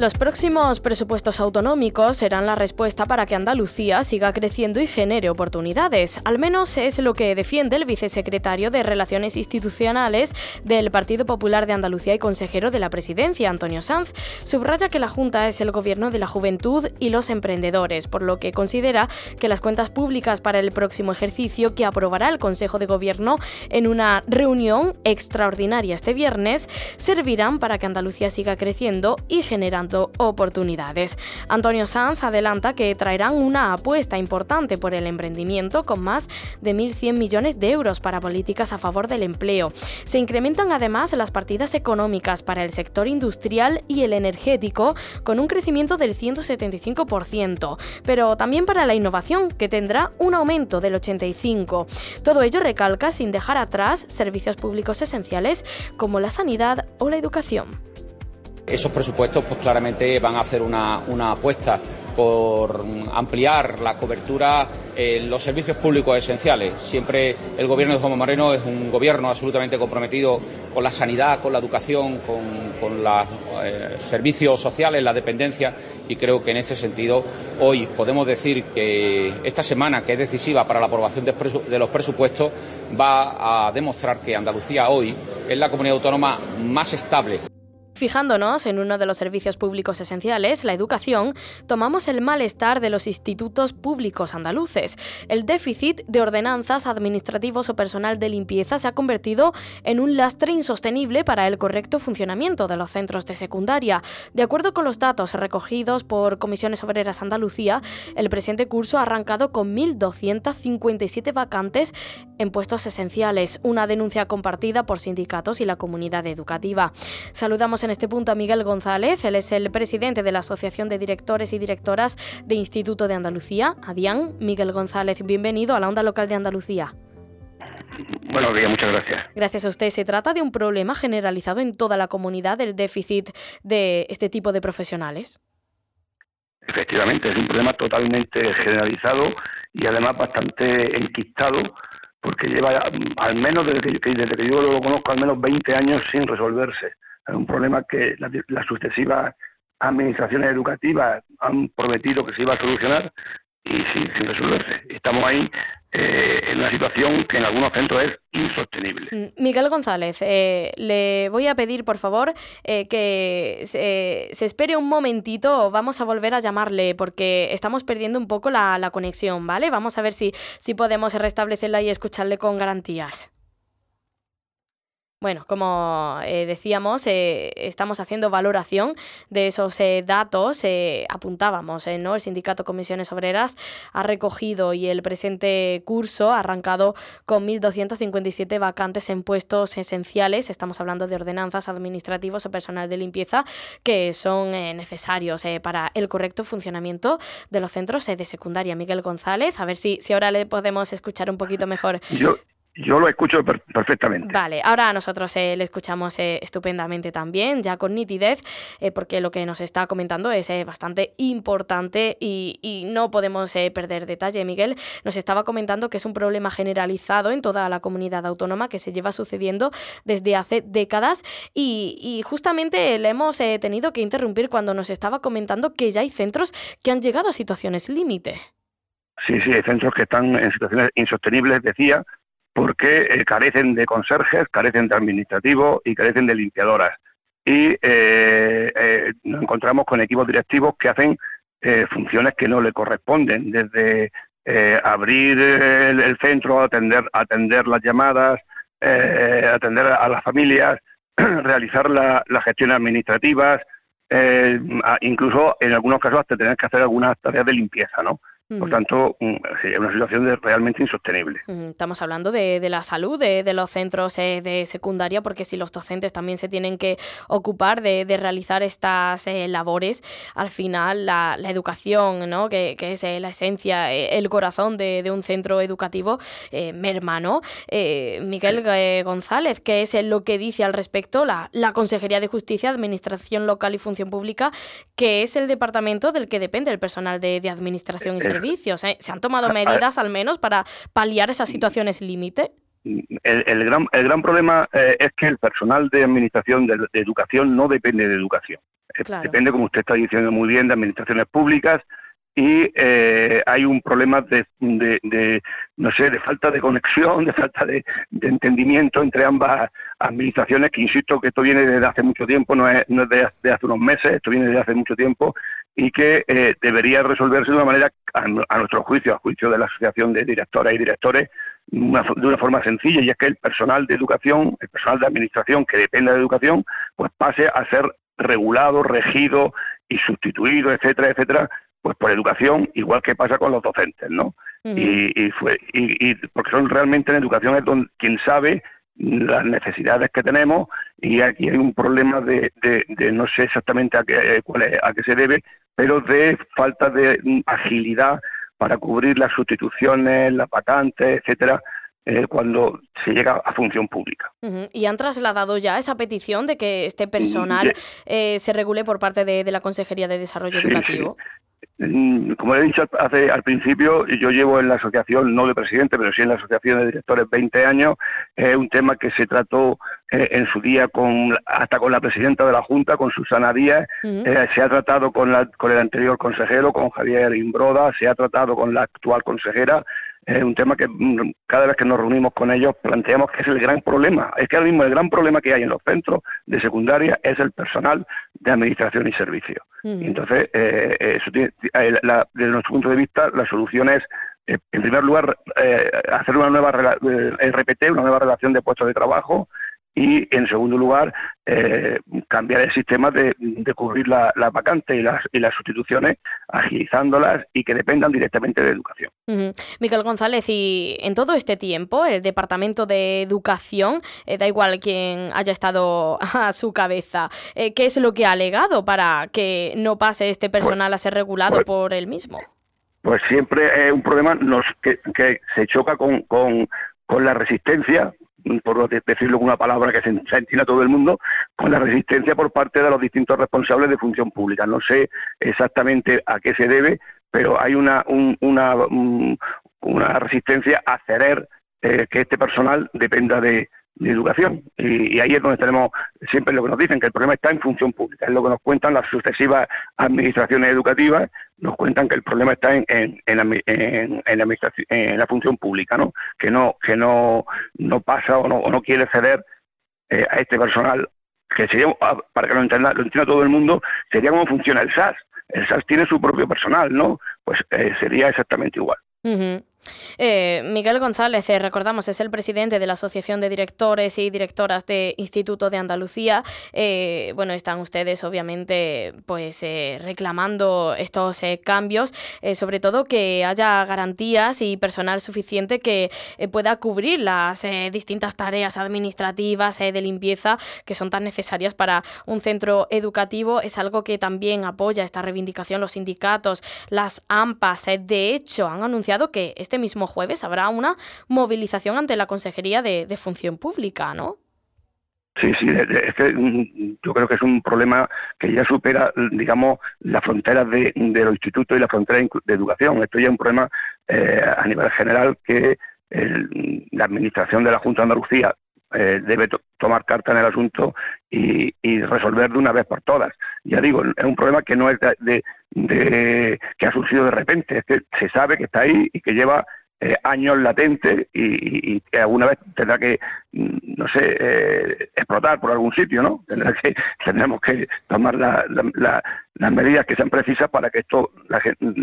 Los próximos presupuestos autonómicos serán la respuesta para que Andalucía siga creciendo y genere oportunidades. Al menos es lo que defiende el vicesecretario de Relaciones Institucionales del Partido Popular de Andalucía y consejero de la presidencia, Antonio Sanz. Subraya que la Junta es el gobierno de la juventud y los emprendedores, por lo que considera que las cuentas públicas para el próximo ejercicio que aprobará el Consejo de Gobierno en una reunión extraordinaria este viernes servirán para que Andalucía siga creciendo y generando oportunidades. Antonio Sanz adelanta que traerán una apuesta importante por el emprendimiento con más de 1.100 millones de euros para políticas a favor del empleo. Se incrementan además las partidas económicas para el sector industrial y el energético con un crecimiento del 175%, pero también para la innovación que tendrá un aumento del 85%. Todo ello recalca sin dejar atrás servicios públicos esenciales como la sanidad o la educación. Esos presupuestos pues claramente van a hacer una, apuesta por ampliar la cobertura en los servicios públicos esenciales. Siempre el gobierno de Juan Moreno es un gobierno absolutamente comprometido con la sanidad, con la educación, con, los eh, servicios sociales, la dependencia y creo que en ese sentido hoy podemos decir que esta semana, que es decisiva para la aprobación de los presupuestos, va a demostrar que Andalucía hoy es la comunidad autónoma más estable Fijándonos en uno de los servicios públicos esenciales, la educación, tomamos el malestar de los institutos públicos andaluces. El déficit de ordenanzas, administrativos o personal de limpieza se ha convertido en un lastre insostenible para el correcto funcionamiento de los centros de secundaria. De acuerdo con los datos recogidos por Comisiones Obreras Andalucía, el presente curso ha arrancado con 1.257 vacantes en puestos esenciales, una denuncia compartida por sindicatos y la comunidad educativa. Saludamos en este punto a Miguel González, él es el presidente de la Asociación de Directores y Directoras de Instituto de Andalucía, ADIAN. Miguel González, bienvenido a la onda local de Andalucía. Buenos días, muchas gracias. Gracias a usted. Se trata de un problema generalizado en toda la comunidad del déficit de este tipo de profesionales. Efectivamente, es un problema totalmente generalizado y además bastante enquistado porque lleva al menos desde que, desde que yo lo conozco al menos 20 años sin resolverse. Un problema que las sucesivas administraciones educativas han prometido que se iba a solucionar y sin, resolverse. Estamos ahí eh, en una situación que en algunos centros es insostenible. Mm, Miguel González, eh, le voy a pedir, por favor, eh, que se, espere un momentito. Vamos a volver a llamarle porque estamos perdiendo un poco la, la conexión, ¿vale? Vamos a ver si, si podemos restablecerla y escucharle con garantías. Bueno, como eh, decíamos, eh, estamos haciendo valoración de esos eh, datos. apuntábamos, ¿no? El Sindicato Comisiones Obreras ha recogido y el presente curso ha arrancado con 1.257 vacantes en puestos esenciales. Estamos hablando de ordenanzas administrativos o personal de limpieza que son necesarios para el correcto funcionamiento de los centros de secundaria. Miguel González, a ver si, si ahora le podemos escuchar un poquito mejor. Yo lo escucho perfectamente. Vale, ahora nosotros eh, le escuchamos eh, estupendamente también, ya con nitidez, eh, porque lo que nos está comentando es bastante importante y, no podemos perder detalle. Miguel nos estaba comentando que es un problema generalizado en toda la comunidad autónoma que se lleva sucediendo desde hace décadas y, y justamente le hemos tenido que interrumpir cuando nos estaba comentando que ya hay centros que han llegado a situaciones límite. Sí, sí, hay centros que están en situaciones insostenibles, decía, porque eh, carecen de conserjes, carecen de administrativos y carecen de limpiadoras. Y eh, eh, nos encontramos con equipos directivos que hacen funciones que no le corresponden, desde abrir el, centro, atender, atender las llamadas, atender a las familias, realizar las gestiones administrativas, incluso en algunos casos hasta tener que hacer algunas tareas de limpieza, ¿no? Por tanto, mm, es una situación realmente insostenible. Estamos hablando de, la salud de, los centros eh, de secundaria, porque si los docentes también se tienen que ocupar de, realizar estas eh, labores, al final la, educación, ¿no? que, es eh, la esencia, el corazón de, un centro educativo, merma. ¿no? Miguel González, ¿qué es lo que dice al respecto la, la Consejería de Justicia, Administración Local y Función Pública, que es el departamento del que depende el personal de, Administración y Servicios? Servicios. ¿eh? ¿Se han tomado medidas al menos para paliar esas situaciones límite? El, gran, el gran problema eh, es que el personal de administración de, educación no depende de educación. Depende, como usted está diciendo muy bien, de administraciones públicas y eh, hay un problema de, de, no sé, de falta de conexión, de falta de, entendimiento entre ambas administraciones, que insisto que esto viene desde hace mucho tiempo, no es, no es de, hace unos meses, esto viene desde hace mucho tiempo y que eh, debería resolverse de una manera, a, nuestro juicio, a juicio de la Asociación de Directoras y Directores, de una forma sencilla, y es que el personal de educación, el personal de administración que depende de educación, pues pase a ser regulado, regido y sustituido, etcétera, etcétera, pues por educación, igual que pasa con los docentes, ¿no? y, fue, y, porque son realmente en educación es donde quien sabe las necesidades que tenemos y aquí hay un problema de, de, no sé exactamente a qué, cuál a qué se debe, pero de falta de agilidad para cubrir las sustituciones, las vacantes, etcétera, eh, cuando se llega a función pública. ¿Y han trasladado ya esa petición de que este personal eh, se regule por parte de, la Consejería de Desarrollo Educativo? Mm, como he dicho hace, al principio, yo llevo en la asociación, no de presidente, pero sí en la asociación de directores 20 años. Es un tema que se trató eh, en su día con hasta con la presidenta de la Junta, con Susana Díaz. Eh, se ha tratado con, la, con el anterior consejero, con Javier Imbroda. Se ha tratado con la actual consejera es un tema que mm, cada vez que nos reunimos con ellos planteamos que es el gran problema. Es que ahora mismo el gran problema que hay en los centros de secundaria es el personal de administración y servicio. entonces, eh, eso eh, desde nuestro punto de vista, la solución es, eh, en primer lugar, hacer una nueva RPT, una nueva relación de puestos de trabajo, y, en segundo lugar, eh, cambiar el sistema de, cubrir la, vacante y las, y las sustituciones, agilizándolas y que dependan directamente de educación. Miguel González, y en todo este tiempo, el Departamento de Educación, eh, da igual quién haya estado a su cabeza, eh, ¿qué es lo que ha alegado para que no pase este pues, personal a ser regulado pues por él mismo? Pues siempre es un problema nos, que, que se choca con, con, con la resistencia por decirlo con una palabra que se, entienda todo el mundo, con la resistencia por parte de los distintos responsables de función pública. No sé exactamente a qué se debe, pero hay una, una, una resistencia a ceder eh, que este personal dependa de, de educación. Y, ahí es donde tenemos siempre lo que nos dicen, que el problema está en función pública. Es lo que nos cuentan las sucesivas administraciones educativas, nos cuentan que el problema está en, en, en, la, en, la, función pública, ¿no? Que no, que no, no pasa o no, o no quiere ceder eh, a este personal, que sería, ah, para que lo entienda, lo entienda todo el mundo, sería como funciona el SAS. El SAS tiene su propio personal, ¿no? Pues eh, sería exactamente igual. Eh, Miguel González, eh, recordamos, es el presidente de la Asociación de Directores y Directoras de Instituto de Andalucía. Eh, bueno, están ustedes obviamente pues reclamando estos cambios, sobre todo que haya garantías y personal suficiente que pueda cubrir las distintas tareas administrativas de limpieza que son tan necesarias para un centro educativo. Es algo que también apoya esta reivindicación los sindicatos, las AMPAs. de hecho, han anunciado que este mismo jueves habrá una movilización ante la Consejería de, Función Pública, ¿no? Sí, sí, es que mm, yo creo que es un problema que ya supera, digamos, las fronteras de, los institutos y las fronteras de educación. Esto ya es un problema eh, a nivel general que la Administración de la Junta de Andalucía eh, debe tomar carta en el asunto y, resolver de una vez por todas. Ya digo, es un problema que no es de, que ha surgido de repente, es que se sabe que está ahí y que lleva eh, años latente y, que alguna vez tendrá que, no sé, eh, explotar por algún sitio, ¿no? que, tendremos que tomar la, las medidas que sean precisas para que esto la,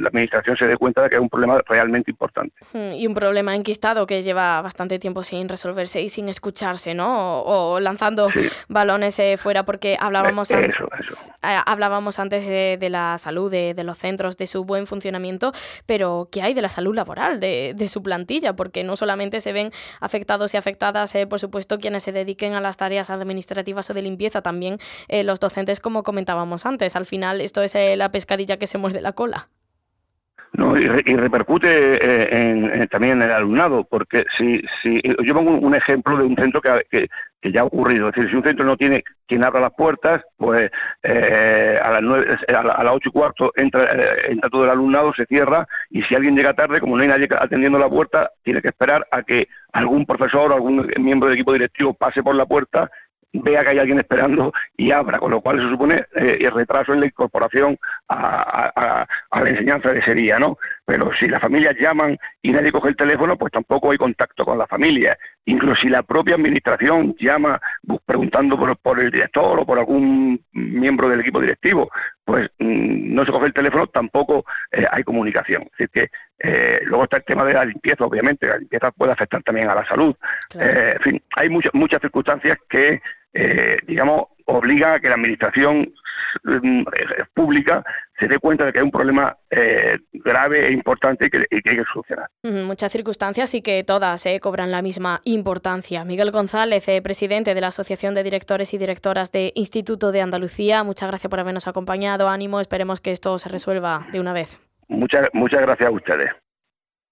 administración se dé cuenta de que es un problema realmente importante. Hmm, y un problema enquistado que lleva bastante tiempo sin resolverse y sin escucharse, ¿no? O, lanzando balones eh, fuera, porque hablábamos, antes, eh, hablábamos antes de la salud, de, los centros, de su buen funcionamiento, pero ¿qué hay de la salud laboral, de, su plantilla? Porque no solamente se ven afectados y afectadas, eh, por supuesto, quienes se dediquen a las tareas administrativas o de limpieza, también los docentes, como comentábamos antes. Al final, esto es eh, la pescadilla que se muerde la cola. No, y, repercute eh, en, también en el alumnado, porque si, si yo pongo un, ejemplo de un centro que, ya ha ocurrido, es decir, si un centro no tiene quien abra las puertas, pues eh, a las nueve, a, las ocho y cuarto entra, entra todo el alumnado, se cierra, y si alguien llega tarde, como no hay nadie atendiendo la puerta, tiene que esperar a que algún profesor o algún miembro del equipo directivo pase por la puerta vea que hay alguien esperando y abra, con lo cual se supone eh, el retraso en la incorporación a, la enseñanza de ese día, ¿no? Pero si las familias llaman y nadie coge el teléfono, pues tampoco hay contacto con la familia. Incluso si la propia administración llama preguntando por, el director o por algún miembro del equipo directivo, pues mm, no se coge el teléfono, tampoco eh, hay comunicación. Así que eh, luego está el tema de la limpieza, obviamente, la limpieza puede afectar también a la salud. en fin, hay muchas muchas circunstancias que eh, digamos, obliga a que la administración mm, pública se dé cuenta de que hay un problema eh, grave e importante y que, hay que solucionar. Muchas circunstancias y que todas eh, cobran la misma importancia. Miguel González, presidente de la Asociación de Directores y Directoras de Instituto de Andalucía, muchas gracias por habernos acompañado. Ánimo, esperemos que esto se resuelva de una vez. Muchas, muchas gracias a ustedes.